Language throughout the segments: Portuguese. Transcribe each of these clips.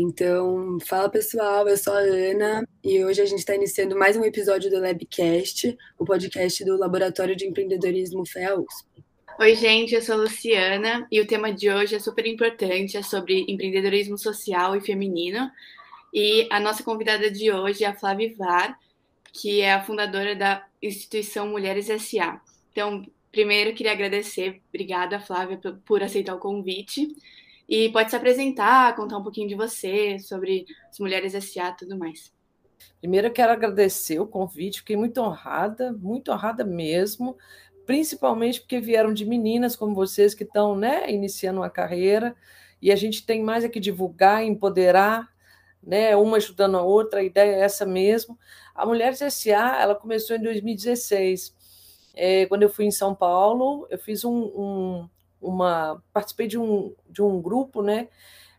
Então, fala pessoal, eu sou a Ana e hoje a gente está iniciando mais um episódio do Labcast, o podcast do Laboratório de Empreendedorismo FEA. Oi, gente, eu sou a Luciana e o tema de hoje é super importante, é sobre empreendedorismo social e feminino. E a nossa convidada de hoje é a Flávia Var, que é a fundadora da instituição Mulheres SA. Então, primeiro queria agradecer, obrigada Flávia por aceitar o convite. E pode se apresentar, contar um pouquinho de você, sobre as Mulheres SA e tudo mais. Primeiro, eu quero agradecer o convite, fiquei muito honrada, muito honrada mesmo, principalmente porque vieram de meninas como vocês que estão né, iniciando uma carreira, e a gente tem mais é que divulgar, empoderar, né, uma ajudando a outra, a ideia é essa mesmo. A Mulheres SA, ela começou em 2016, é, quando eu fui em São Paulo, eu fiz um, um uma participei de um, de um grupo, né?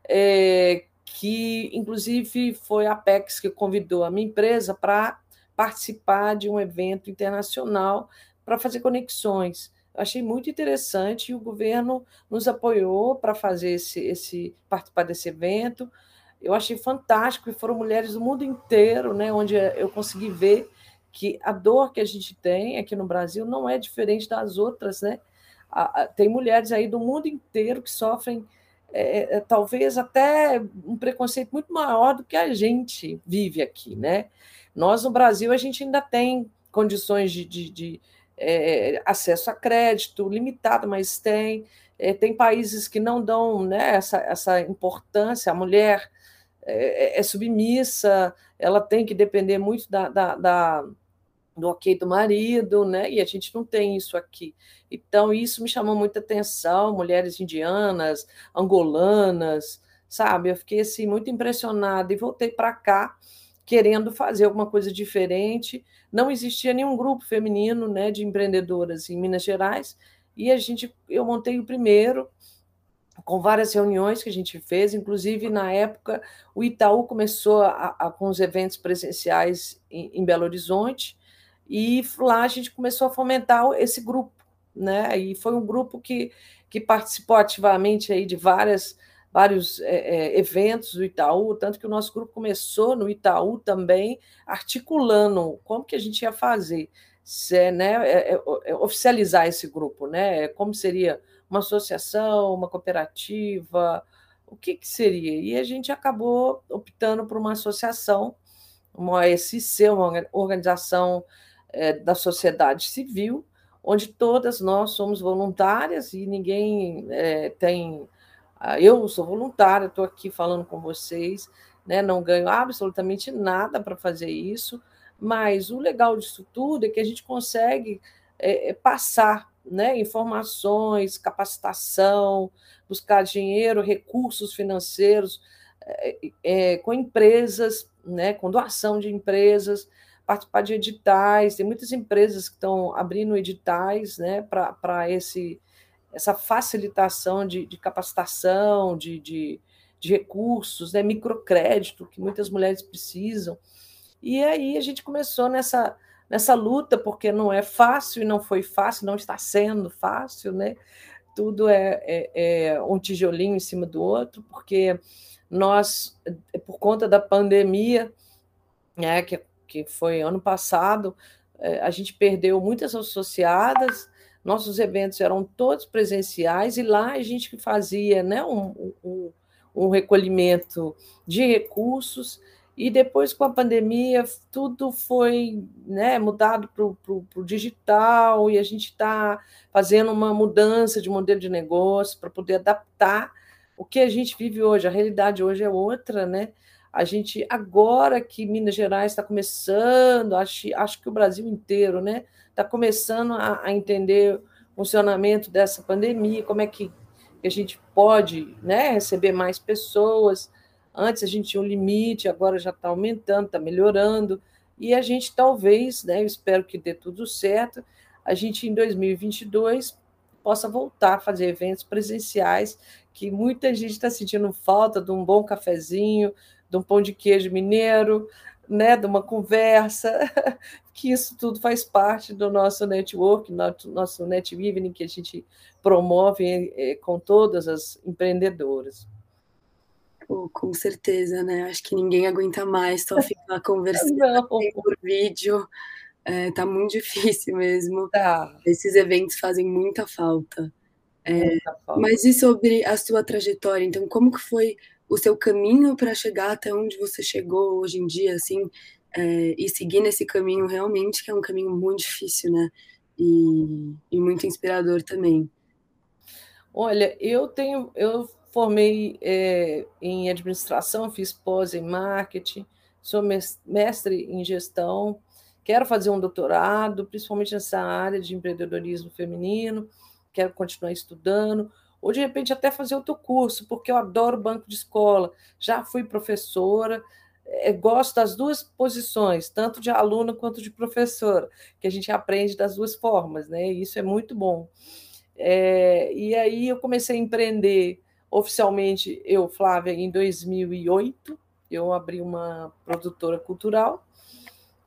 É, que inclusive foi a Apex que convidou a minha empresa para participar de um evento internacional para fazer conexões. Eu achei muito interessante e o governo nos apoiou para fazer esse, esse participar desse evento. Eu achei fantástico e foram mulheres do mundo inteiro, né, onde eu consegui ver que a dor que a gente tem aqui no Brasil não é diferente das outras, né? Tem mulheres aí do mundo inteiro que sofrem é, é, talvez até um preconceito muito maior do que a gente vive aqui, né? Nós no Brasil a gente ainda tem condições de, de, de é, acesso a crédito limitado, mas tem é, tem países que não dão né, essa, essa importância. A mulher é, é, é submissa, ela tem que depender muito da, da, da do ok do marido, né? E a gente não tem isso aqui. Então, isso me chamou muita atenção, mulheres indianas, angolanas, sabe? Eu fiquei assim muito impressionada e voltei para cá querendo fazer alguma coisa diferente. Não existia nenhum grupo feminino, né, de empreendedoras em Minas Gerais, e a gente eu montei o primeiro com várias reuniões que a gente fez, inclusive na época o Itaú começou a, a, com os eventos presenciais em, em Belo Horizonte, e lá a gente começou a fomentar esse grupo, né? E foi um grupo que, que participou ativamente aí de várias, vários é, é, eventos do Itaú, tanto que o nosso grupo começou no Itaú também, articulando como que a gente ia fazer, se, né, é, é, é oficializar esse grupo, né? Como seria uma associação, uma cooperativa, o que, que seria? E a gente acabou optando por uma associação, uma OSC, uma organização é, da sociedade civil, onde todas nós somos voluntárias e ninguém é, tem. Ah, eu sou voluntária, estou aqui falando com vocês, né, não ganho absolutamente nada para fazer isso, mas o legal disso tudo é que a gente consegue é, é passar né, informações, capacitação, buscar dinheiro, recursos financeiros é, é, com empresas, né, com doação de empresas, participar de editais, tem muitas empresas que estão abrindo editais né, para essa facilitação de, de capacitação, de, de, de, recursos, né, microcrédito, que muitas mulheres precisam. E aí a gente começou nessa, nessa luta, porque não é fácil e não foi fácil, não está sendo fácil, né? Tudo é, é, é um tijolinho em cima do outro, porque nós, por conta da pandemia, né, que que foi ano passado, eh, a gente perdeu muitas associadas, nossos eventos eram todos presenciais, e lá a gente fazia né, um, um, um recolhimento de recursos, e depois com a pandemia tudo foi né, mudado para o digital, e a gente está fazendo uma mudança de modelo de negócio para poder adaptar o que a gente vive hoje. A realidade hoje é outra, né? A gente, agora que Minas Gerais está começando, acho, acho que o Brasil inteiro, né, está começando a, a, entender o funcionamento dessa pandemia, como é que a gente pode né, receber mais pessoas. Antes a gente tinha um limite, agora já está aumentando, está melhorando, e a gente talvez, né, eu espero que dê tudo certo, a gente em 2022 possa voltar a fazer eventos presenciais, que muita gente está sentindo falta de um bom cafezinho, de um pão de queijo mineiro, né, de uma conversa, que isso tudo faz parte do nosso network, nosso, nosso net evening que a gente promove é, com todas as empreendedoras. Pô, com certeza, né? Acho que ninguém aguenta mais só ficar conversando por vídeo. É, tá muito difícil mesmo. Tá. Esses eventos fazem muita falta. É, muita falta. Mas e sobre a sua trajetória? Então, como que foi o seu caminho para chegar até onde você chegou hoje em dia, assim, é, e seguir nesse caminho realmente, que é um caminho muito difícil, né? E, e muito inspirador também. Olha, eu tenho, eu formei é, em administração, fiz pós em marketing, sou mestre em gestão, quero fazer um doutorado, principalmente nessa área de empreendedorismo feminino, quero continuar estudando, ou de repente até fazer outro curso, porque eu adoro banco de escola, já fui professora, é, gosto das duas posições, tanto de aluna quanto de professora, que a gente aprende das duas formas, né? E isso é muito bom. É, e aí eu comecei a empreender oficialmente, eu, Flávia, em 2008, eu abri uma produtora cultural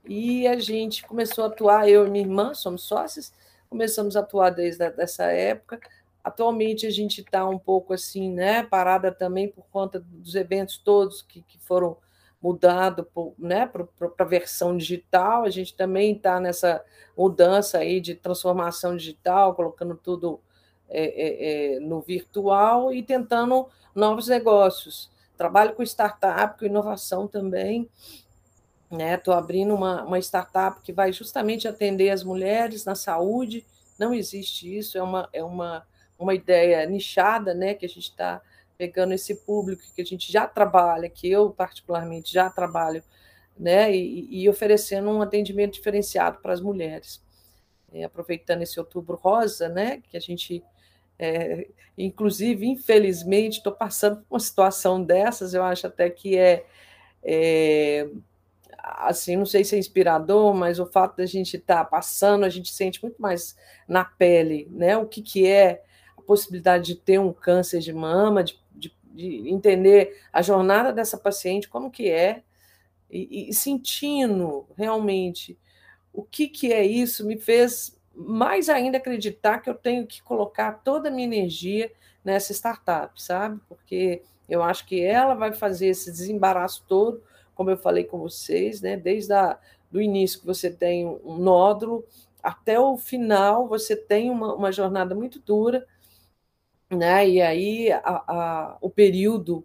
e a gente começou a atuar, eu e minha irmã, somos sócias, começamos a atuar desde essa época. Atualmente a gente está um pouco assim, né, parada também por conta dos eventos todos que, que foram mudado né, para a versão digital, a gente também está nessa mudança aí de transformação digital, colocando tudo é, é, é, no virtual e tentando novos negócios. Trabalho com startup, com inovação também. Estou né? abrindo uma, uma startup que vai justamente atender as mulheres na saúde. Não existe isso, é uma, é uma, uma ideia nichada né, que a gente está pegando esse público que a gente já trabalha, que eu particularmente já trabalho, né, e, e oferecendo um atendimento diferenciado para as mulheres. É, aproveitando esse outubro rosa, né, que a gente, é, inclusive, infelizmente, estou passando por uma situação dessas, eu acho até que é, é assim, não sei se é inspirador, mas o fato da gente estar tá passando, a gente sente muito mais na pele, né, o que, que é a possibilidade de ter um câncer de mama, de de entender a jornada dessa paciente, como que é, e, e sentindo realmente o que, que é isso, me fez mais ainda acreditar que eu tenho que colocar toda a minha energia nessa startup, sabe? Porque eu acho que ela vai fazer esse desembaraço todo, como eu falei com vocês, né? Desde a, do início que você tem um nódulo até o final, você tem uma, uma jornada muito dura, né? E aí a, a, o período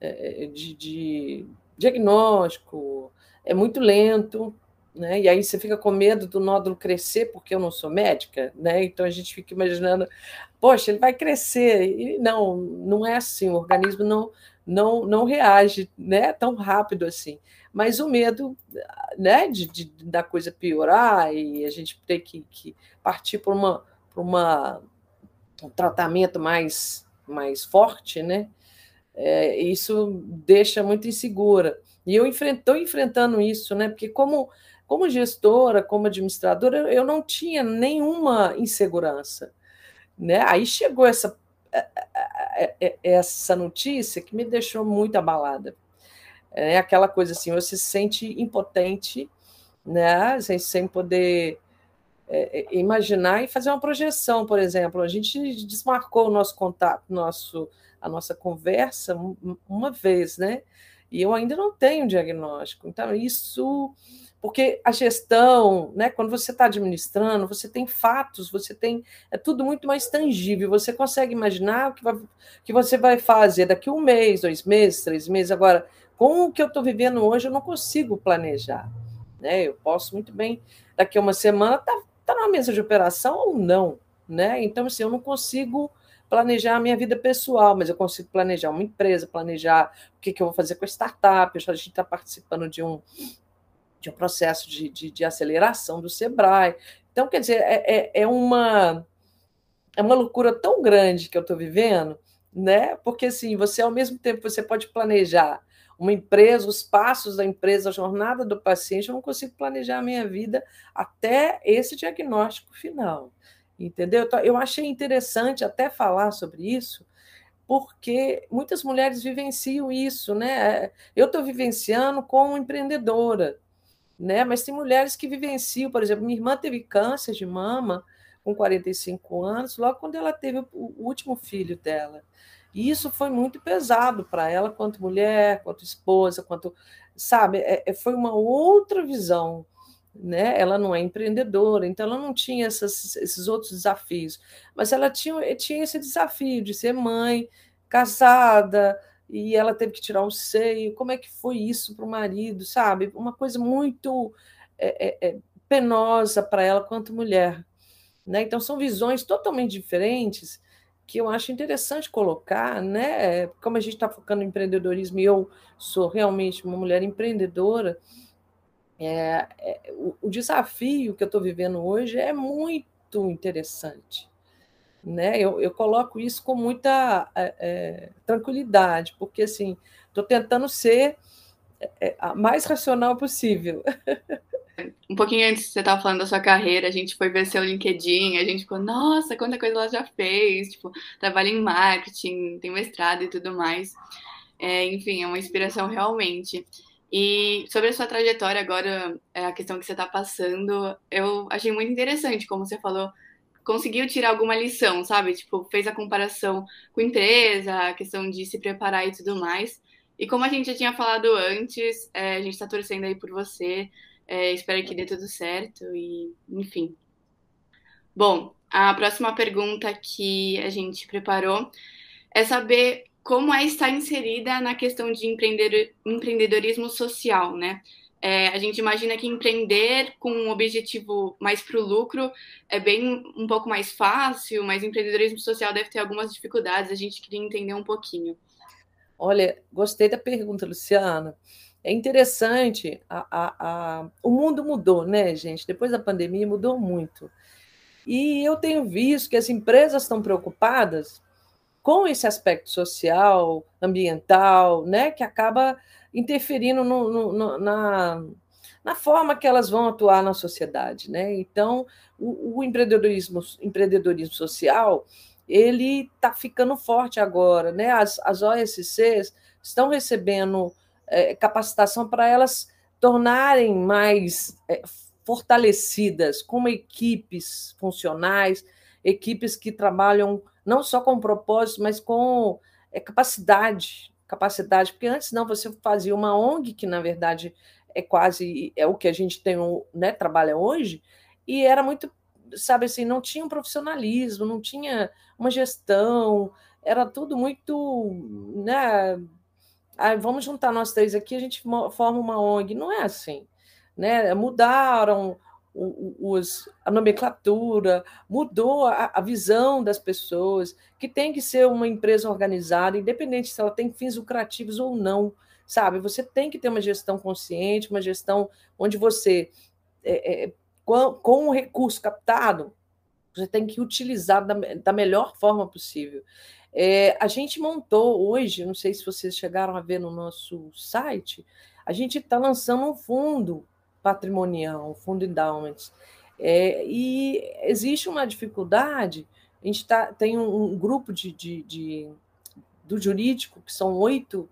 é, de, de, diagnóstico é muito lento, né? E aí você fica com medo do nódulo crescer, porque eu não sou médica, né? Então a gente fica imaginando, poxa, ele vai crescer. E não, não é assim, o organismo não não, não reage né, tão rápido assim. Mas o medo né, de, de da coisa piorar e a gente ter que, que partir para uma, por uma um tratamento mais, mais forte, né? É, isso deixa muito insegura. E eu estou enfrentando isso, né? Porque como, como gestora, como administradora, eu não tinha nenhuma insegurança. Né? Aí chegou essa, é, é, é, essa notícia que me deixou muito abalada. É aquela coisa assim, você se sente impotente, né? sem, sem poder é, é, imaginar e fazer uma projeção, por exemplo. A gente desmarcou o nosso contato, nosso, a nossa conversa uma vez, né? E eu ainda não tenho diagnóstico. Então, isso. Porque a gestão, né, quando você está administrando, você tem fatos, você tem. É tudo muito mais tangível. Você consegue imaginar o que, vai, que você vai fazer daqui um mês, dois meses, três meses. Agora, com o que eu estou vivendo hoje, eu não consigo planejar. Né? Eu posso muito bem, daqui a uma semana, tá está numa mesa de operação ou não, né? Então, assim, eu não consigo planejar a minha vida pessoal, mas eu consigo planejar uma empresa, planejar o que, que eu vou fazer com a startup. A gente está participando de um, de um processo de, de, de, aceleração do Sebrae. Então, quer dizer, é, é, é, uma, é uma loucura tão grande que eu estou vivendo, né? Porque assim, você ao mesmo tempo você pode planejar uma empresa, os passos da empresa, a jornada do paciente, eu não consigo planejar a minha vida até esse diagnóstico final. Entendeu? Então, eu achei interessante até falar sobre isso, porque muitas mulheres vivenciam isso, né? Eu estou vivenciando como empreendedora, né? Mas tem mulheres que vivenciam, por exemplo, minha irmã teve câncer de mama com 45 anos, logo quando ela teve o último filho dela. E isso foi muito pesado para ela, quanto mulher, quanto esposa, quanto. Sabe, é, é, foi uma outra visão. Né? Ela não é empreendedora, então ela não tinha essas, esses outros desafios, mas ela tinha, tinha esse desafio de ser mãe, casada, e ela teve que tirar o seio. Como é que foi isso para o marido, sabe? Uma coisa muito é, é, é penosa para ela quanto mulher. Né? Então, são visões totalmente diferentes que eu acho interessante colocar, né? Como a gente está focando no empreendedorismo e eu sou realmente uma mulher empreendedora, é, é, o, o, desafio que eu estou vivendo hoje é muito interessante. Né? Eu, eu coloco isso com muita é, é tranquilidade, porque assim, estou tentando ser a mais racional possível. um pouquinho antes você estava falando da sua carreira, a gente foi ver seu LinkedIn, a gente ficou, nossa, quanta coisa ela já fez, tipo, trabalha em marketing, tem mestrado e tudo mais. É, enfim, é uma inspiração realmente. E sobre a sua trajetória agora, é, a questão que você está passando, eu achei muito interessante, como você falou, conseguiu tirar alguma lição, sabe? Tipo, fez a comparação com empresa, a questão de se preparar e tudo mais. E como a gente já tinha falado antes, é, a gente está torcendo aí por você, é, espero que dê tudo certo e, enfim. Bom, a próxima pergunta que a gente preparou é saber como é estar inserida na questão de empreendedorismo social, né? É, a gente imagina que empreender com um objetivo mais para o lucro é bem um pouco mais fácil, mas empreendedorismo social deve ter algumas dificuldades. A gente queria entender um pouquinho. Olha, gostei da pergunta, Luciana. É interessante, a, a, a, o mundo mudou, né, gente? Depois da pandemia mudou muito. E eu tenho visto que as empresas estão preocupadas com esse aspecto social, ambiental, né, que acaba interferindo no, no, no, na, na forma que elas vão atuar na sociedade, né? Então, o, o empreendedorismo, empreendedorismo social, ele está ficando forte agora, né? As, as OSCs estão recebendo é, capacitação para elas tornarem mais é, fortalecidas como equipes funcionais, equipes que trabalham não só com propósito, mas com é, capacidade, capacidade, porque antes não você fazia uma ONG que na verdade é quase é o que a gente tem, né, trabalha hoje, e era muito, sabe assim, não tinha um profissionalismo, não tinha uma gestão, era tudo muito, né, ah, vamos juntar nós três aqui, a gente forma uma ONG. Não é assim. Né? Mudaram os, a nomenclatura, mudou a, a, visão das pessoas, que tem que ser uma empresa organizada, independente se ela tem fins lucrativos ou não, sabe? Você tem que ter uma gestão consciente, uma gestão onde você, é, é, com, com o recurso captado, você tem que utilizar da, da melhor forma possível. É, a gente montou hoje, não sei se vocês chegaram a ver no nosso site, a gente está lançando um fundo patrimonial, um fundo endowments. É, e existe uma dificuldade, a gente tá, tem um, um grupo de, de, de, do jurídico, que são oito,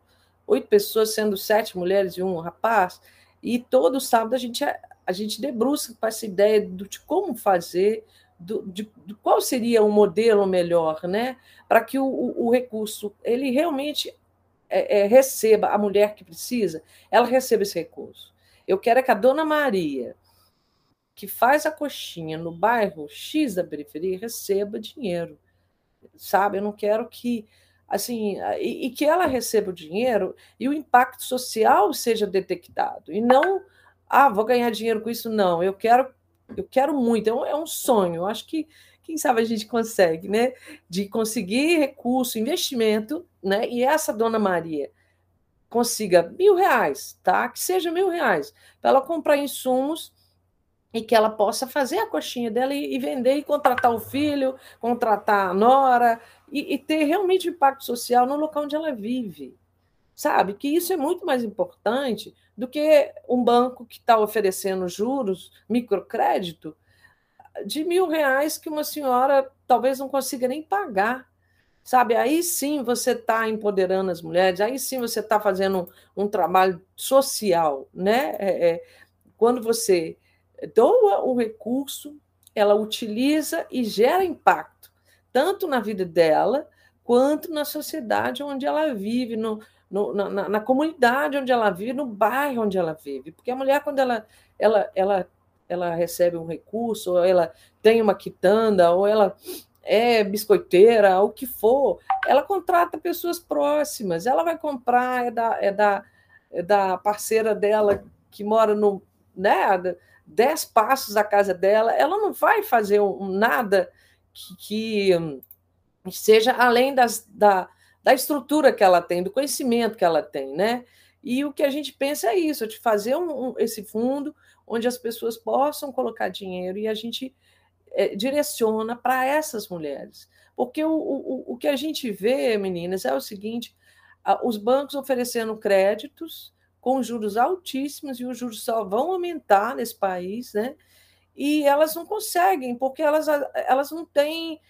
oito pessoas, sendo sete mulheres e um rapaz, e todo sábado a gente, a gente debruça com essa ideia de como fazer do, de, de, qual seria o modelo melhor, né? Para que o, o, o, recurso ele realmente é, é, receba a mulher que precisa, ela receba esse recurso. Eu quero é que a dona Maria, que faz a coxinha no bairro X da periferia, receba dinheiro, sabe? Eu não quero que assim e, e que ela receba o dinheiro e o impacto social seja detectado e não ah, vou ganhar dinheiro com isso, não. Eu quero eu quero muito, é um, é um sonho. Eu acho que, quem sabe, a gente consegue, né? De conseguir recurso, investimento, né? E essa dona Maria consiga mil reais, tá? Que seja mil reais, para ela comprar insumos e que ela possa fazer a coxinha dela e, e vender e contratar o filho, contratar a nora e, e ter realmente impacto social no local onde ela vive. Sabe? Que isso é muito mais importante do que um banco que está oferecendo juros, microcrédito, de mil reais que uma senhora talvez não consiga nem pagar. Sabe, aí sim você está empoderando as mulheres, aí sim você está fazendo um, trabalho social, né? É, é, quando você doa o recurso, ela utiliza e gera impacto, tanto na vida dela, quanto na sociedade onde ela vive, no, no, na, na, comunidade onde ela vive, no bairro onde ela vive. Porque a mulher, quando ela, ela, ela, ela recebe um recurso, ou ela tem uma quitanda, ou ela é biscoiteira, o que for, ela contrata pessoas próximas, ela vai comprar, é da, é da, é da parceira dela que mora no. Né, dez passos da casa dela, ela não vai fazer um, nada que, que seja além das, da, da estrutura que ela tem, do conhecimento que ela tem, né? E o que a gente pensa é isso, de fazer um, um, esse fundo onde as pessoas possam colocar dinheiro e a gente é, direciona para essas mulheres. Porque o, o, o que a gente vê, meninas, é o seguinte: os bancos oferecendo créditos com juros altíssimos e os juros só vão aumentar nesse país, né? E elas não conseguem, porque elas, elas não têm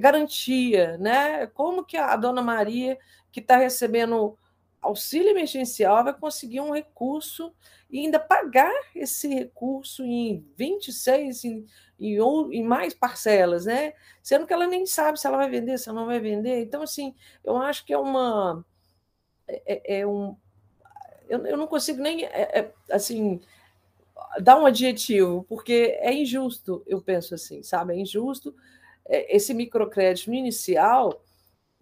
garantia, né? Como que a dona Maria, que está recebendo auxílio emergencial, vai conseguir um recurso e ainda pagar esse recurso em 26, em, em, em mais parcelas, né? Sendo que ela nem sabe se ela vai vender, se ela não vai vender. Então, assim, eu acho que é uma. É, é, é um. Eu, eu não consigo nem, é, é, assim, dar um adjetivo, porque é injusto, eu penso assim, sabe? É injusto é, esse microcrédito inicial,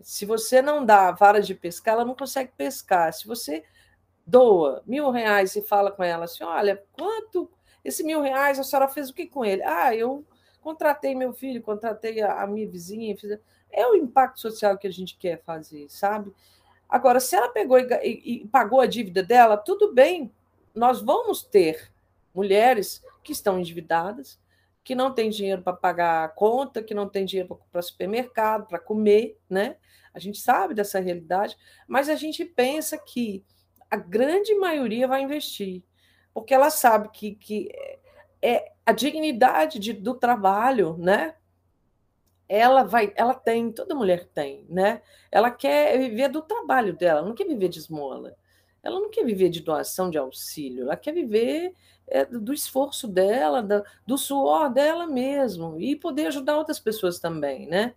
se você não dá vara de pescar, ela não consegue pescar. Se você doa mil reais e fala com ela assim: olha, quanto esse mil reais a senhora fez o que com ele? Ah, eu contratei meu filho, contratei a, a minha vizinha. Fiz... É o impacto social que a gente quer fazer, sabe? Agora, se ela pegou e, e, e pagou a dívida dela, tudo bem, nós vamos ter mulheres que estão endividadas, que não tem dinheiro para pagar a conta, que não tem dinheiro para supermercado, para comer, né? A gente sabe dessa realidade, mas a gente pensa que a grande maioria vai investir, porque ela sabe que, que é a dignidade de, do trabalho, né? Ela vai, ela tem, toda mulher tem, né? Ela quer viver do trabalho dela, não quer viver de esmola. Ela não quer viver de doação de auxílio, ela quer viver é, do esforço dela, da, do suor dela mesmo, e poder ajudar outras pessoas também, né?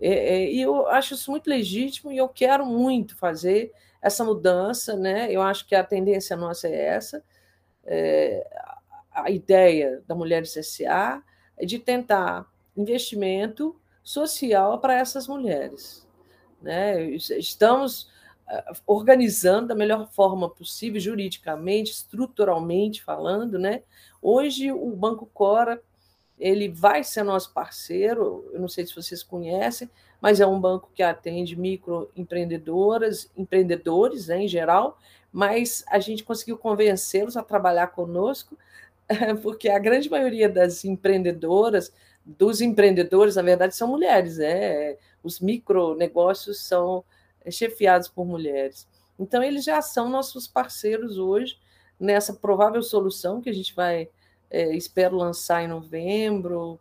É, é, e eu acho isso muito legítimo e eu quero muito fazer essa mudança, né? Eu acho que a tendência nossa é essa. É, a ideia da Mulheres SA é de tentar investimento social para essas mulheres. Né? Estamos organizando da melhor forma possível, juridicamente, estruturalmente falando, né? Hoje o Banco Cora ele vai ser nosso parceiro, eu não sei se vocês conhecem, mas é um banco que atende microempreendedoras, empreendedores né, em geral, mas a gente conseguiu convencê-los a trabalhar conosco, porque a grande maioria das empreendedoras, dos empreendedores, na verdade, são mulheres, né? Os micronegócios são chefiados por mulheres. Então, eles já são nossos parceiros hoje nessa provável solução que a gente vai, é, espero, lançar em novembro,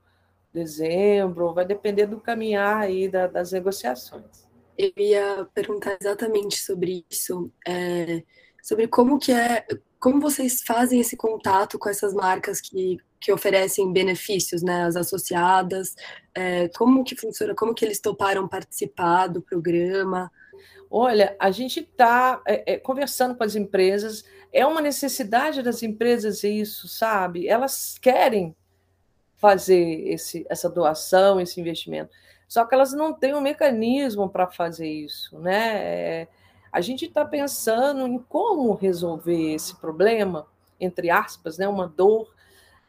dezembro, vai depender do caminhar aí da, das negociações. Eu ia perguntar exatamente sobre isso, é, sobre como que é, como vocês fazem esse contato com essas marcas que, que oferecem benefícios, né, as associadas, é, como que funciona, como que eles toparam participar do programa, Olha, a gente está é, é, conversando com as empresas, é uma necessidade das empresas isso, sabe? Elas querem fazer esse, essa doação, esse investimento, só que elas não têm um mecanismo para fazer isso, né? É, a gente está pensando em como resolver esse problema, entre aspas, né? Uma dor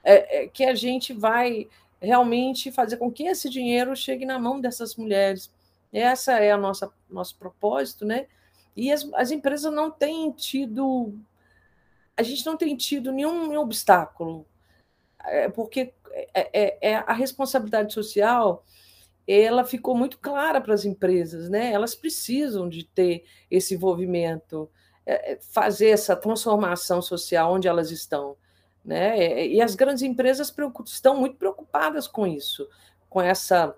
é, é, que a gente vai realmente fazer com que esse dinheiro chegue na mão dessas mulheres essa é a nossa nosso propósito, né? E as, as empresas não têm tido, a gente não tem tido nenhum, nenhum obstáculo, é, porque é, é, é, a responsabilidade social ela ficou muito clara para as empresas, né? Elas precisam de ter esse envolvimento, é, é, fazer essa transformação social onde elas estão, né? E as grandes empresas estão muito preocupadas com isso, com essa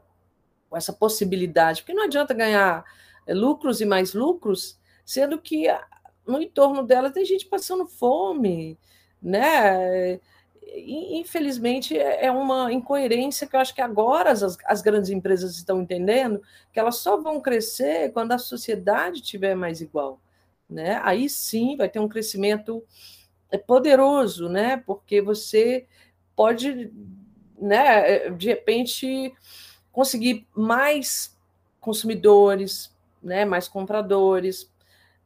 com essa possibilidade, porque não adianta ganhar eh, lucros e mais lucros, sendo que no entorno dela tem gente passando fome, né? infelizmente, é, é uma incoerência que eu acho que agora as, as grandes empresas estão entendendo que elas só vão crescer quando a sociedade tiver mais igual. Né? Aí sim vai ter um crescimento é, poderoso, né? porque você pode, né, de repente, conseguir mais consumidores, né, mais compradores,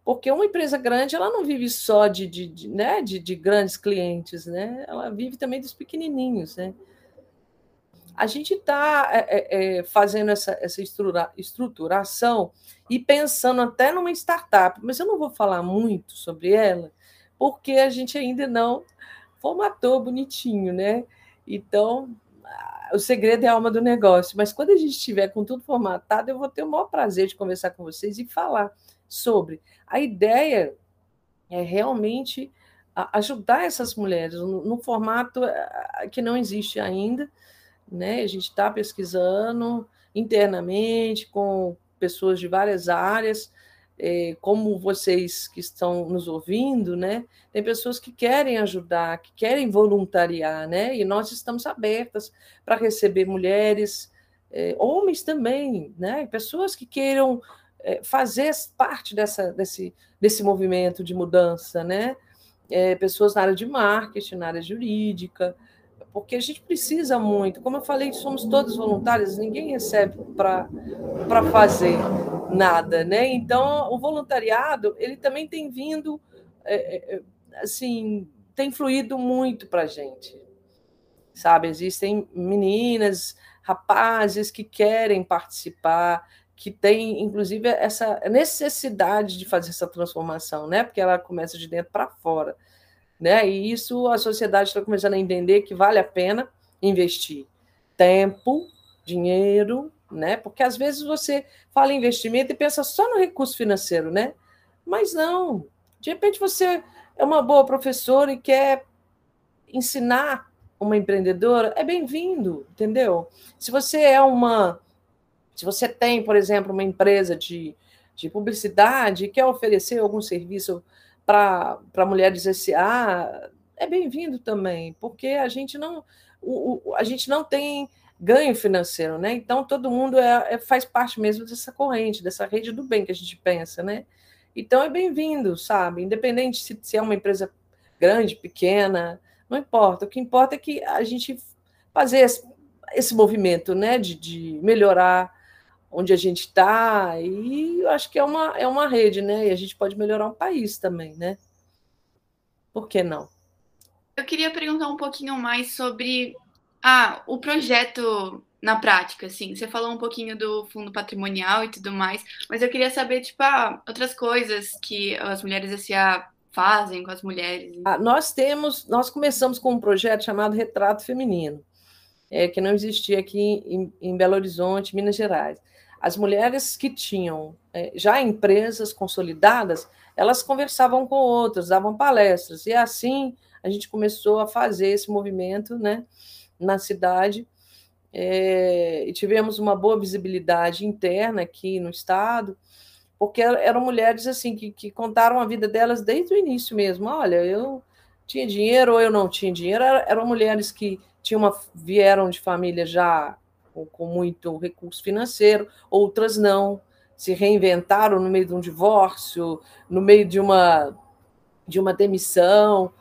porque uma empresa grande ela não vive só de, de, de né, de, de, grandes clientes, né? ela vive também dos pequenininhos. Né? A gente está é, é, é, fazendo essa, essa estruturação e pensando até numa startup, mas eu não vou falar muito sobre ela, porque a gente ainda não formatou bonitinho, né? Então, o segredo é a alma do negócio. Mas quando a gente estiver com tudo formatado, eu vou ter o maior prazer de conversar com vocês e falar sobre. A ideia é realmente ajudar essas mulheres no formato eh, que não existe ainda, né? A gente está pesquisando internamente com pessoas de várias áreas, é, como vocês que estão nos ouvindo, né? Tem pessoas que querem ajudar, que querem voluntariar, né? E nós estamos abertas para receber mulheres, é, homens também, né? Pessoas que queiram é, fazer parte dessa, desse, desse movimento de mudança, né? É, pessoas na área de marketing, na área jurídica, porque a gente precisa muito. Como eu falei, somos todos voluntários, ninguém recebe para fazer nada, né? Então, o voluntariado ele também tem vindo, é, é, assim, tem fluído muito para a gente, sabe? Existem meninas, rapazes que querem participar, que têm, inclusive, essa necessidade de fazer essa transformação, né? Porque ela começa de dentro para fora, né? E isso a sociedade está começando a entender que vale a pena investir tempo, dinheiro, né? Porque às vezes você fala em investimento e pensa só no recurso financeiro, né? Mas não. De repente você é uma boa professora e quer ensinar uma empreendedora, é bem-vindo, entendeu? Se você é uma. Se você tem, por exemplo, uma empresa de, de publicidade e quer oferecer algum serviço para mulheres SA, é bem-vindo também, porque a gente não. O, o, a gente não tem ganho financeiro, né? Então todo mundo é, é, faz parte mesmo dessa corrente, dessa rede do bem que a gente pensa, né? Então é bem-vindo, sabe? Independente se, se, é uma empresa grande, pequena, não importa. O que importa é que a gente fazer esse, esse movimento, né? De, de melhorar onde a gente está e eu acho que é uma, é uma rede, né? E a gente pode melhorar um país também, né? Por que não? Eu queria perguntar um pouquinho mais sobre ah, o projeto na prática, assim, você falou um pouquinho do fundo patrimonial e tudo mais, mas eu queria saber, tipo, ah, outras coisas que as mulheres SA fazem com as mulheres. Ah, nós temos, nós começamos com um projeto chamado Retrato Feminino, é, que não existia aqui em, em Belo Horizonte, Minas Gerais. As mulheres que tinham é, já empresas consolidadas, elas conversavam com outras, davam palestras, e assim a gente começou a fazer esse movimento, né? na cidade. É, e tivemos uma boa visibilidade interna aqui no estado, porque eram mulheres assim que, que contaram a vida delas desde o início mesmo. Olha, eu tinha dinheiro ou eu não tinha dinheiro. Eram mulheres que tinham uma, vieram de família já com, muito recurso financeiro, outras não, se reinventaram no meio de um divórcio, no meio de uma de uma demissão,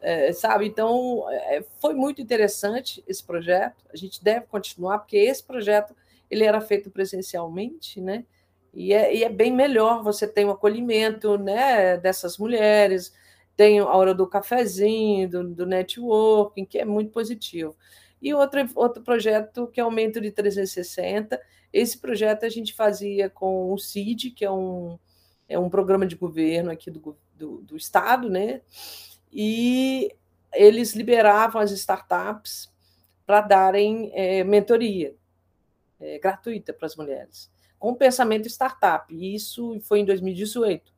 é, sabe? Então, é, foi muito interessante esse projeto. A gente deve continuar, porque esse projeto ele era feito presencialmente, né? E é, e é bem melhor você ter um acolhimento né, dessas mulheres, tem a hora do cafezinho, do, do networking, que é muito positivo. E outro, outro projeto que é o Mentor de 360. Esse projeto a gente fazia com o CID, que é um, é um programa de governo aqui do, do, do Estado, né? e eles liberavam as startups para darem é, mentoria é, gratuita para as mulheres, com pensamento startup. E isso foi em 2018.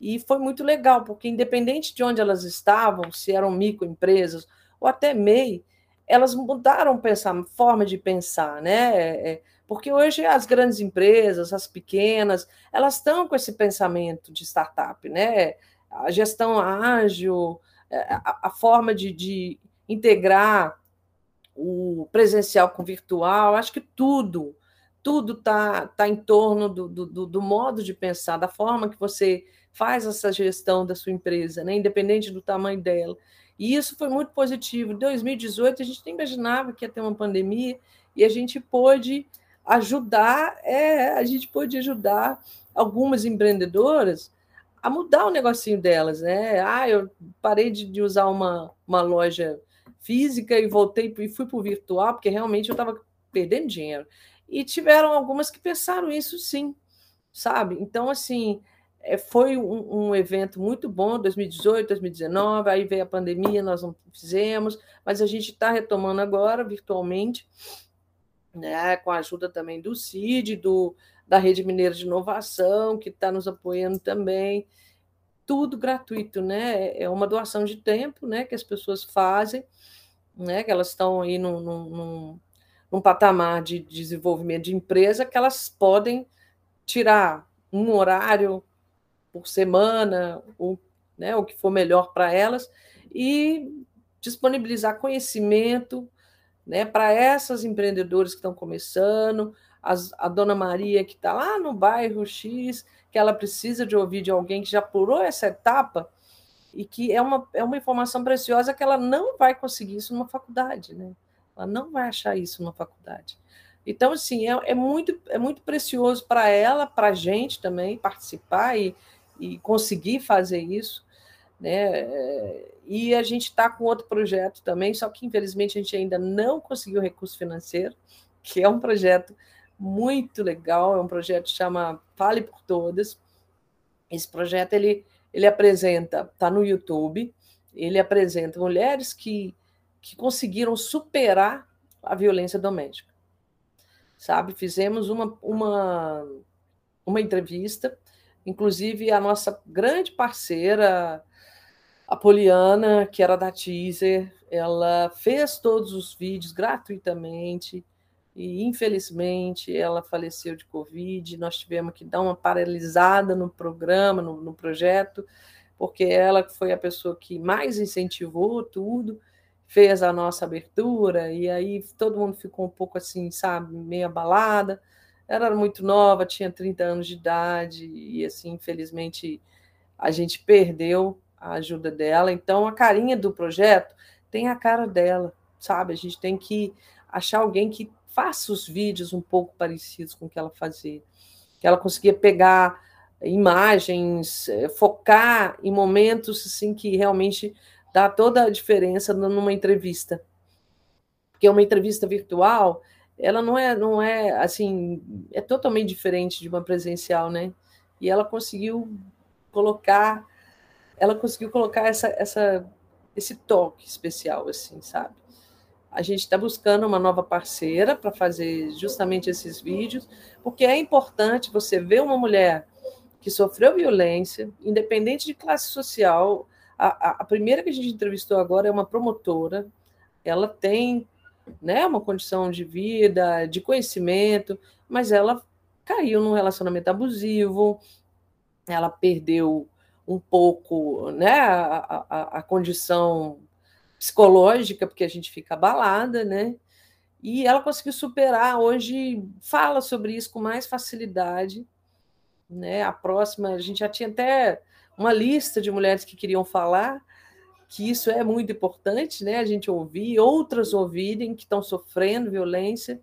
E foi muito legal, porque independente de onde elas estavam, se eram microempresas ou até MEI, elas mudaram pensar, forma de pensar, né? É, é, porque hoje as grandes empresas, as pequenas, elas estão com esse pensamento de startup, né? A gestão ágil, é, a, forma de, de, integrar o presencial com o virtual, acho que tudo, tudo está tá em torno do, do, do, modo de pensar, da forma que você faz essa gestão da sua empresa, né? independente do tamanho dela. E isso foi muito positivo. Em 2018, a gente nem imaginava que ia ter uma pandemia e a gente pôde ajudar, é, a gente pôde ajudar algumas empreendedoras a mudar o negocinho delas, né? Ah, eu parei de, de usar uma, uma loja física e voltei e fui para o virtual, porque realmente eu estava perdendo dinheiro. E tiveram algumas que pensaram isso sim, sabe? Então, assim, foi um, um, evento muito bom, 2018, 2019, aí veio a pandemia, nós não fizemos, mas a gente está retomando agora virtualmente, né, com a ajuda também do CID, do, da Rede Mineira de Inovação, que está nos apoiando também. Tudo gratuito, né? É uma doação de tempo né, que as pessoas fazem, né, que elas estão aí num, num, num patamar de desenvolvimento de empresa que elas podem tirar um horário por semana, ou, né, o que for melhor para elas, e disponibilizar conhecimento né, para essas empreendedoras que estão começando, as, a dona Maria que está lá no bairro X, que ela precisa de ouvir de alguém que já pulou essa etapa e que é uma, é uma informação preciosa que ela não vai conseguir isso numa faculdade, né? Ela não vai achar isso numa faculdade. Então, assim, é, é muito, é muito precioso para ela, para a gente também participar e, e conseguir fazer isso. Né? E a gente está com outro projeto também, só que infelizmente a gente ainda não conseguiu recurso financeiro, que é um projeto muito legal, é um projeto que chama Fale por Todas. Esse projeto ele, ele apresenta, está no YouTube, ele apresenta mulheres que, que conseguiram superar a violência doméstica. Sabe, fizemos uma, uma, uma entrevista, inclusive a nossa grande parceira, a Poliana, que era da Teaser, ela fez todos os vídeos gratuitamente e infelizmente ela faleceu de Covid. Nós tivemos que dar uma paralisada no programa, no, no projeto, porque ela foi a pessoa que mais incentivou tudo, fez a nossa abertura, e aí todo mundo ficou um pouco assim, sabe, meio abalada. Ela era muito nova, tinha 30 anos de idade, e assim, infelizmente, a gente perdeu a ajuda dela. Então, a carinha do projeto tem a cara dela, sabe? A gente tem que achar alguém que faça os vídeos um pouco parecidos com o que ela fazia. Que ela conseguia pegar imagens, eh, focar em momentos assim que realmente dá toda a diferença numa entrevista. Porque uma entrevista virtual, ela não é, não é assim, é totalmente diferente de uma presencial, né? E ela conseguiu colocar, ela conseguiu colocar essa, essa, esse toque especial, assim, sabe? A gente está buscando uma nova parceira para fazer justamente esses vídeos, porque é importante você ver uma mulher que sofreu violência, independente de classe social. A, a, a primeira que a gente entrevistou agora é uma promotora, ela tem né, uma condição de vida, de conhecimento, mas ela caiu num relacionamento abusivo, ela perdeu um pouco né, a, a, a condição psicológica, porque a gente fica abalada, né? E ela conseguiu superar. Hoje fala sobre isso com mais facilidade. Né? A próxima, a gente já tinha até uma lista de mulheres que queriam falar, que isso é muito importante, né? A gente ouvir, outras ouvirem que estão sofrendo violência,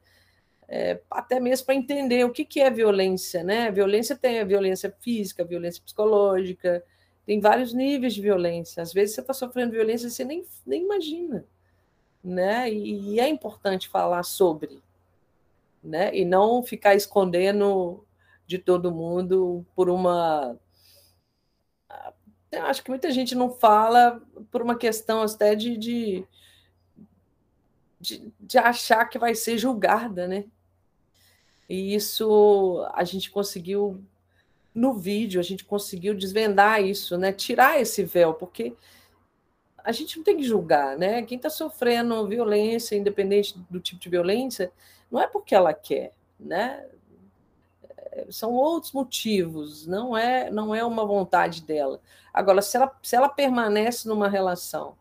é, até mesmo para entender o que, que é violência, né? Violência tem a violência física, a violência psicológica, tem vários níveis de violência. Às vezes você está sofrendo violência e você nem, nem imagina. Né? E, e, é importante falar sobre, né? E não ficar escondendo de todo mundo por uma. Eu acho que muita gente não fala por uma questão até de, de, de, de achar que vai ser julgada, né? E isso a gente conseguiu no vídeo a gente conseguiu desvendar isso, né? Tirar esse véu, porque a gente não tem que julgar, né? Quem está sofrendo violência, independente do tipo de violência, não é porque ela quer, né? São outros motivos, não é não é uma vontade dela. Agora, se ela, se ela permanece numa relação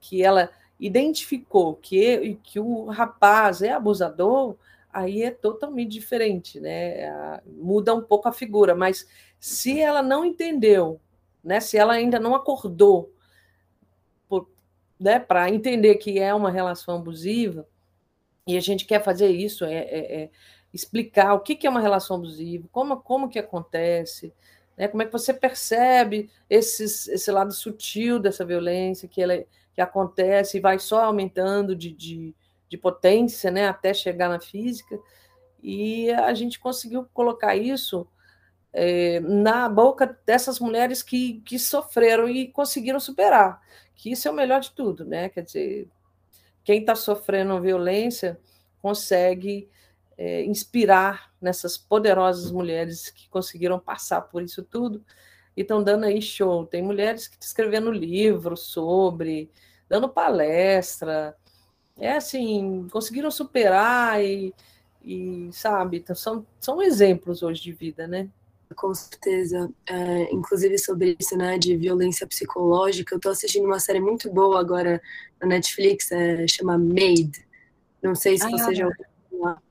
que ela identificou que, que o rapaz é abusador, aí é totalmente diferente, né? Muda um pouco a figura, mas se ela não entendeu, né? Se ela ainda não acordou né, para entender que é uma relação abusiva, e a gente quer fazer isso, é, é, é explicar o que, é uma relação abusiva, como, como que acontece, né, como é que você percebe esses, esse lado sutil dessa violência que, ela, que acontece e vai só aumentando de, de, de potência né, até chegar na física. E a gente conseguiu colocar isso é, na boca dessas mulheres que, que sofreram e conseguiram superar, que isso é o melhor de tudo, né? Quer dizer, quem está sofrendo violência consegue é, inspirar nessas poderosas mulheres que conseguiram passar por isso tudo e estão dando aí show. Tem mulheres que estão escrevendo livro sobre, dando palestra, é assim, conseguiram superar e, e sabe, então são, são exemplos hoje de vida, né? Com certeza. É, inclusive sobre isso, né, de violência psicológica, eu tô assistindo uma série muito boa agora na Netflix, é, chama Made. Não sei se ah, você já ouviu falar.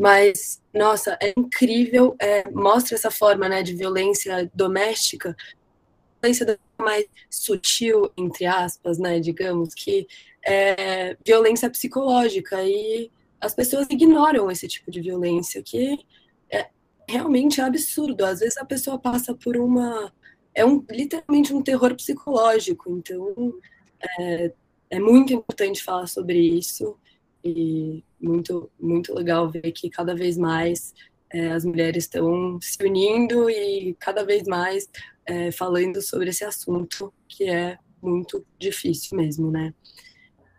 Mas, nossa, é incrível, é, mostra essa forma, né, de violência doméstica, violência mais sutil, entre aspas, né, digamos, que é violência psicológica, e as pessoas ignoram esse tipo de violência, que realmente é absurdo. Às vezes a pessoa passa por uma. É um, literalmente um terror psicológico. Então, é, é muito importante falar sobre isso. E muito, muito legal ver que cada vez mais é, as mulheres estão se unindo e cada vez mais é, falando sobre esse assunto que é muito difícil mesmo, né?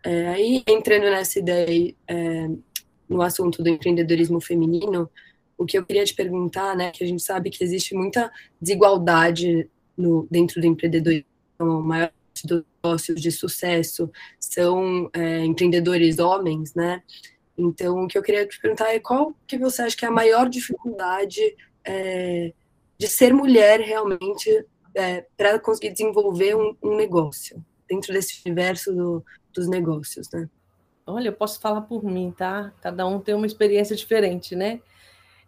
É, aí, entrando nessa ideia, é, no assunto do empreendedorismo feminino, o que eu queria te perguntar, né, que a gente sabe que existe muita desigualdade no, dentro do empreendedorismo, a maior dos negócios de sucesso são é, empreendedores homens, né? Então, o que eu queria te perguntar é qual que você acha que é a maior dificuldade é, de ser mulher realmente é, para conseguir desenvolver um, um, negócio dentro desse universo do, dos negócios, né? Olha, eu posso falar por mim, tá? Cada um tem uma experiência diferente, né?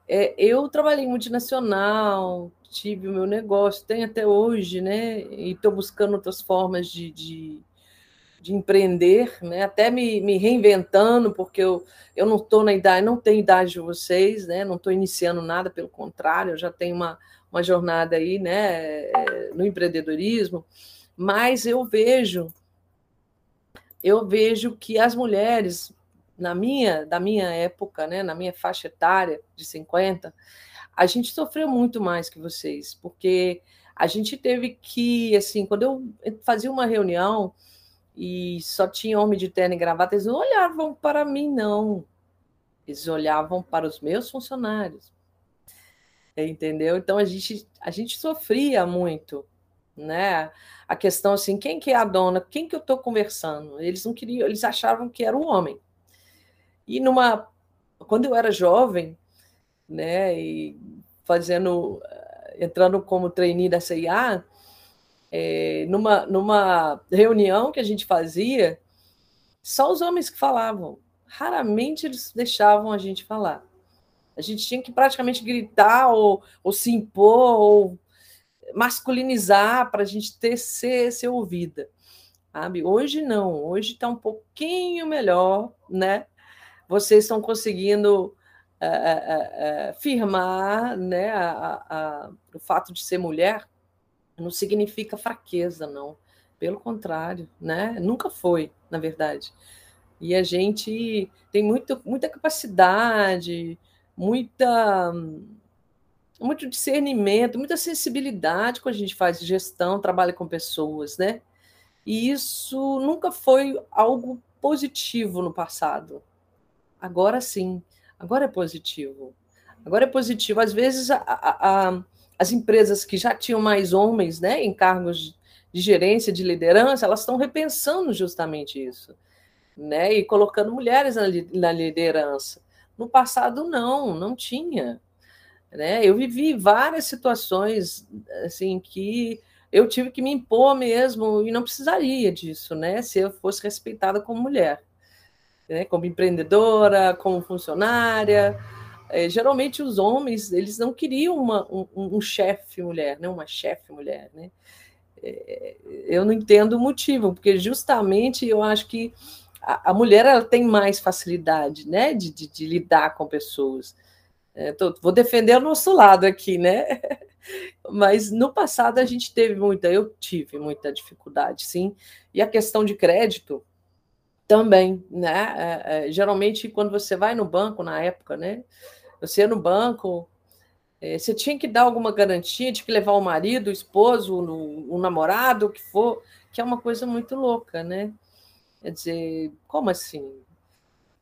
É, eu trabalhei em multinacional, tive o meu negócio, tenho até hoje, né? E estou buscando outras formas de, de, de, empreender, né? Até me, me reinventando, porque eu, eu não estou na idade, não tenho idade de vocês, né? Não estou iniciando nada, pelo contrário, eu já tenho uma, uma jornada aí, né? No empreendedorismo, mas eu vejo, eu vejo que as mulheres na minha, da minha época, né, na minha faixa etária de 50, a gente sofreu muito mais que vocês, porque a gente teve que, assim, quando eu fazia uma reunião e só tinha homem de terno e gravata, eles não olhavam para mim, não. Eles olhavam para os meus funcionários. Entendeu? Então a gente, a gente sofria muito, né? A questão assim, quem que é a dona? Quem que eu estou conversando? Eles não queriam, eles achavam que era o homem. E numa quando eu era jovem, né, e fazendo entrando como trainee da CIA, é, numa numa reunião que a gente fazia, só os homens que falavam. Raramente eles deixavam a gente falar. A gente tinha que praticamente gritar ou, ou se impor ou masculinizar para a gente ter ser, ser ouvida. Sabe? Hoje não, hoje está um pouquinho melhor, né? vocês estão conseguindo é, é, firmar né, a, a, o fato de ser mulher não significa fraqueza, não. Pelo contrário, né? Nunca foi, na verdade. E a gente tem muito, muita capacidade, muita, muito discernimento, muita sensibilidade quando a gente faz gestão, trabalha com pessoas, né? E isso nunca foi algo positivo no passado. Agora sim, agora é positivo. Agora é positivo. Às vezes, a, a, a, as empresas que já tinham mais homens né, em cargos de gerência, de liderança, elas estão repensando justamente isso. Né, e colocando mulheres na, na liderança. No passado, não, não tinha. Né? Eu vivi várias situações assim que eu tive que me impor mesmo e não precisaria disso, né? Se eu fosse respeitada como mulher, né? Como empreendedora, como funcionária. É, geralmente os homens eles não queriam uma, um, um chefe mulher, né? Uma chefe mulher, né? É, eu não entendo o motivo, porque justamente eu acho que a, a mulher ela tem mais facilidade, né? De, de, de lidar com pessoas. É, tô, vou defender o nosso lado aqui, né? Mas no passado a gente teve muita, eu tive muita dificuldade, sim. E a questão de crédito também, né? É, é, geralmente, quando você vai no banco, na época, né? Você ia no banco, é, você tinha que dar alguma garantia, tinha que levar o marido, o esposo, o, o namorado, o que for, que é uma coisa muito louca, né? Quer dizer, como assim?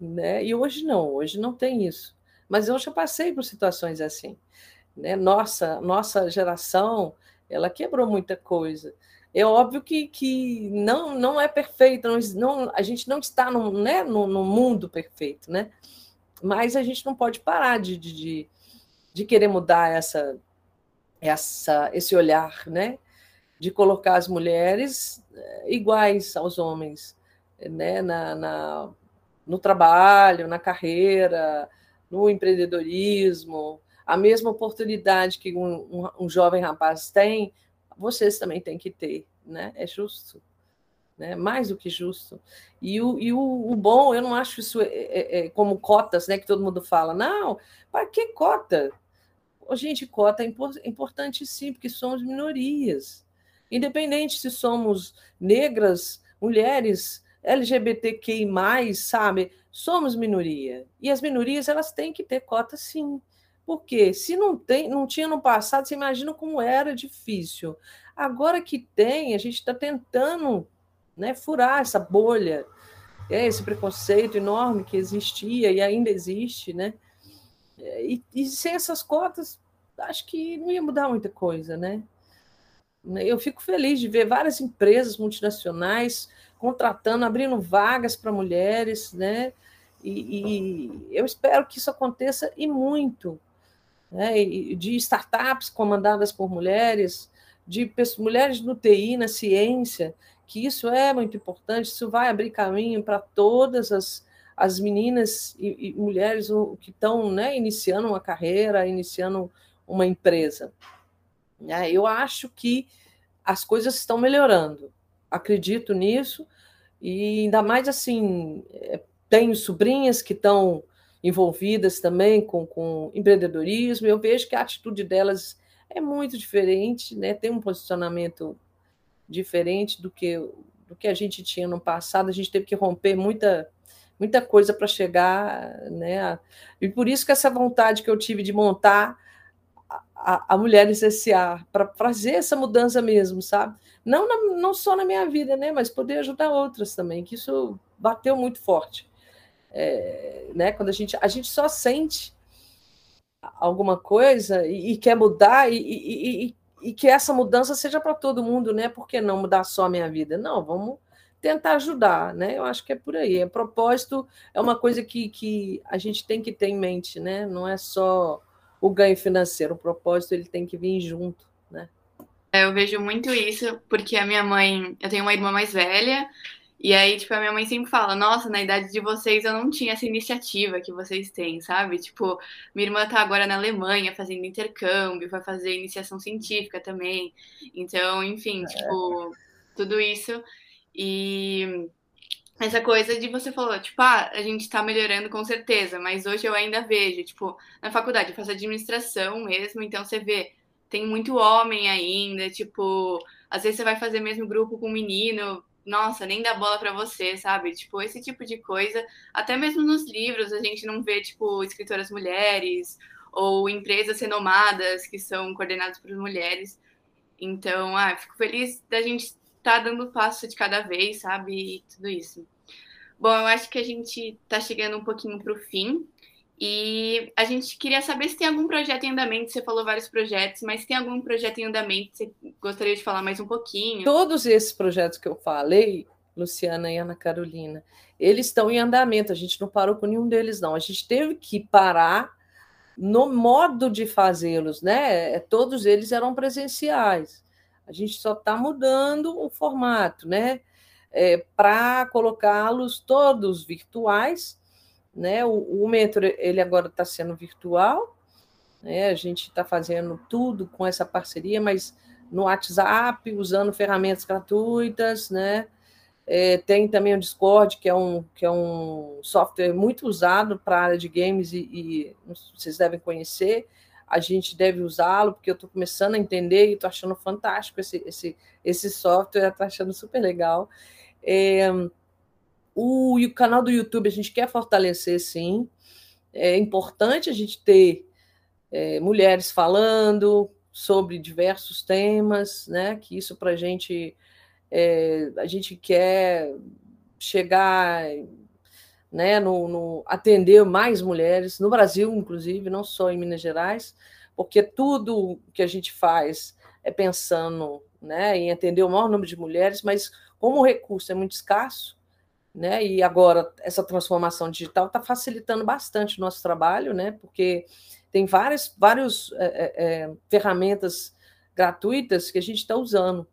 Né? E hoje não, hoje não tem isso. Mas eu já passei por situações assim. Né? Nossa, nossa geração, ela quebrou muita coisa. É óbvio que, que não, não é perfeito, não, a gente não está no, né, mundo perfeito, né? mas a gente não pode parar de, de, de querer mudar essa, essa, esse olhar, né? de colocar as mulheres eh, iguais aos homens né? na, na no trabalho, na carreira, no empreendedorismo, a mesma oportunidade que um, um, um, jovem rapaz tem, vocês também têm que ter, né? É justo, né? Mais do que justo. E o, e o, o bom, eu não acho isso é, é, é, como cotas, né? Que todo mundo fala, não, para que cota? Gente, cota é importante sim, porque somos minorias. Independente se somos negras, mulheres, LGBTQI, sabe? Somos minoria. E as minorias, elas têm que ter cota sim. Porque se não tem, não tinha no passado, você imagina como era difícil. Agora que tem, a gente está tentando né, furar essa bolha, é, esse preconceito enorme que existia e ainda existe, né? E, e sem essas cotas, acho que não ia mudar muita coisa, né? Eu fico feliz de ver várias empresas multinacionais contratando, abrindo vagas para mulheres, né? E, e, eu espero que isso aconteça e muito, né? de startups comandadas por mulheres, de pessoas, mulheres no TI, na ciência, que isso é muito importante, isso vai abrir caminho para todas as, as meninas e, e mulheres que estão né, iniciando uma carreira, iniciando uma empresa. É, eu acho que as coisas estão melhorando, acredito nisso, e ainda mais assim, é, tenho sobrinhas que estão envolvidas também com, com empreendedorismo, eu vejo que a atitude delas é muito diferente, né? tem um posicionamento diferente do que, do que a gente tinha no passado, a gente teve que romper muita, muita coisa para chegar, né? E por isso que essa vontade que eu tive de montar a, a Mulheres S.A., para fazer essa mudança mesmo, sabe? Não, na, não só na minha vida, né? Mas poder ajudar outras também, que isso bateu muito forte. É, né? Quando a gente, a gente só sente alguma coisa e, e quer mudar e, e, e, que essa mudança seja para todo mundo, né? Por que não mudar só a minha vida? Não, vamos tentar ajudar, né? Eu acho que é por aí. É propósito é uma coisa que, que a gente tem que ter em mente, né? Não é só o ganho financeiro, o propósito ele tem que vir junto, né? É, eu vejo muito isso porque a minha mãe, eu tenho uma irmã mais velha e aí, tipo, a minha mãe sempre fala: Nossa, na idade de vocês eu não tinha essa iniciativa que vocês têm, sabe? Tipo, minha irmã tá agora na Alemanha fazendo intercâmbio, vai fazer iniciação científica também. Então, enfim, é. tipo, tudo isso. E essa coisa de você falou, tipo, ah, a gente tá melhorando com certeza, mas hoje eu ainda vejo, tipo, na faculdade eu faço administração mesmo, então você vê, tem muito homem ainda, tipo, às vezes você vai fazer mesmo grupo com um menino, nossa, nem dá bola para você, sabe? Tipo, esse tipo de coisa. Até mesmo nos livros a gente não vê, tipo, escritoras mulheres ou empresas renomadas que são coordenadas por mulheres. Então, ah, fico feliz da gente estar tá dando passo de cada vez, sabe? E tudo isso. Bom, eu acho que a gente está chegando um pouquinho para o fim. E a gente queria saber se tem algum projeto em andamento. Você falou vários projetos, mas tem algum projeto em andamento que você gostaria de falar mais um pouquinho? Todos esses projetos que eu falei, Luciana e Ana Carolina, eles estão em andamento. A gente não parou com nenhum deles, não. A gente teve que parar no modo de fazê-los, né? Todos eles eram presenciais. A gente só está mudando o formato, né? É, para colocá-los todos virtuais, né? O, o Mentor ele agora está sendo virtual, né? A gente está fazendo tudo com essa parceria, mas no WhatsApp, usando ferramentas gratuitas, né? É, tem também o Discord, que é um, que é um software muito usado para a área de games e, e, vocês devem conhecer. A gente deve usá-lo, porque eu estou começando a entender e estou achando fantástico esse, esse, esse software, estou achando super legal. É, o, o canal do YouTube a gente quer fortalecer, sim. É importante a gente ter é, mulheres falando sobre diversos temas, né? Que isso para a gente é, a gente quer chegar, né, no, no, atender mais mulheres no Brasil, inclusive, não só em Minas Gerais, porque tudo que a gente faz é pensando, né, em atender o maior número de mulheres, mas como o recurso é muito escasso, né, e agora essa transformação digital está facilitando bastante o nosso trabalho, né, porque tem várias, várias é, é, ferramentas gratuitas que a gente está usando.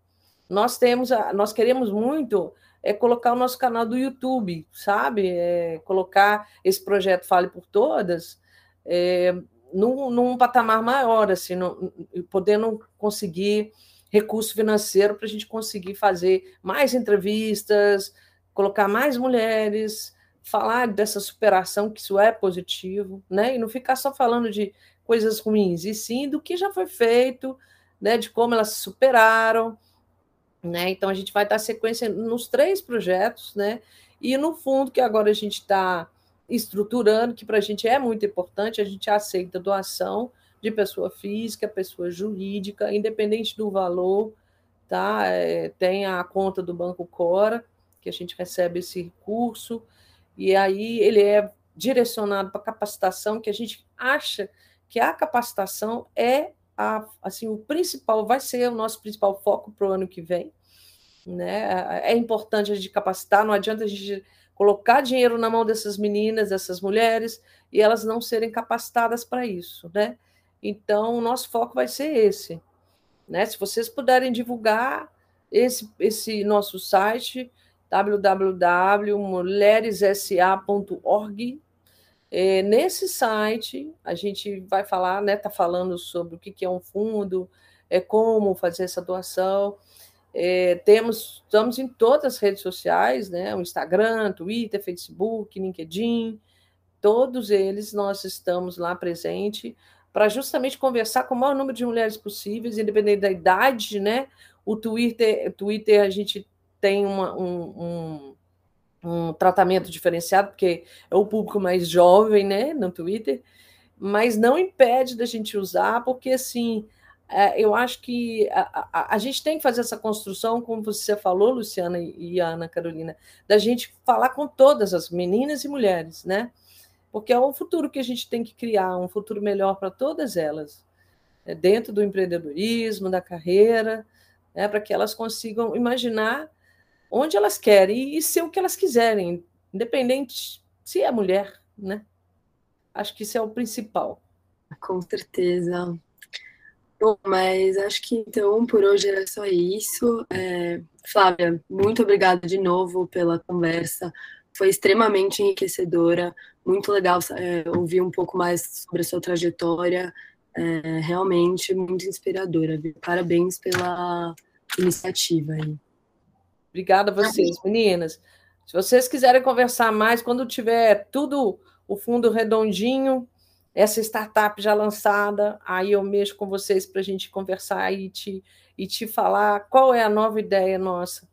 Nós temos, nós queremos muito é colocar o nosso canal do YouTube, sabe? É, colocar esse projeto Fale por Todas é, num, num, patamar maior, assim, no, podendo conseguir recurso financeiro para a gente conseguir fazer mais entrevistas, colocar mais mulheres, falar dessa superação, que isso é positivo, né? E não ficar só falando de coisas ruins, e sim do que já foi feito, né? De como elas se superaram né? Então a gente vai dar sequência nos três projetos, né? E no fundo, que agora a gente está estruturando, que para a gente é muito importante, a gente aceita doação de pessoa física, pessoa jurídica, independente do valor, tá? É, tem a conta do Banco Cora, que a gente recebe esse recurso, e aí ele é direcionado para capacitação, que a gente acha que a capacitação é a, assim, o principal, vai ser o nosso principal foco para o ano que vem. Né? É importante a gente capacitar, não adianta a gente colocar dinheiro na mão dessas meninas, dessas mulheres, e elas não serem capacitadas para isso. Né? Então, o nosso foco vai ser esse. Né? Se vocês puderem divulgar esse, esse nosso site, www.mulheressa.org, é, nesse site, a gente vai falar, né? Está falando sobre o que, que é um fundo, é como fazer essa doação. É, temos, estamos em todas as redes sociais, né? O Instagram, Twitter, Facebook, LinkedIn, todos eles nós estamos lá presente para justamente conversar com o maior número de mulheres possíveis, independente da idade, né? O Twitter, Twitter a gente tem uma, um, um um tratamento diferenciado, porque é o público mais jovem, né, no Twitter, mas não impede da gente usar, porque assim, é, eu acho que a, a, a, gente tem que fazer essa construção, como você falou, Luciana e Ana Carolina, da gente falar com todas as meninas e mulheres, né? Porque é o futuro que a gente tem que criar, um futuro melhor para todas elas, é dentro do empreendedorismo, da carreira, né, para que elas consigam imaginar onde elas querem e ser o que elas quiserem, independente se é mulher, né? Acho que isso é o principal. Com certeza. Bom, mas acho que então por hoje era só isso. É, Flávia, muito obrigada de novo pela conversa. Foi extremamente enriquecedora, muito legal é, ouvir um pouco mais sobre a sua trajetória. É, realmente muito inspiradora. Parabéns pela iniciativa aí. Obrigada a vocês, meninas. Se vocês quiserem conversar mais, quando tiver tudo o fundo redondinho, essa startup já lançada, aí eu mexo com vocês para a gente conversar e te, e te falar qual é a nova ideia nossa,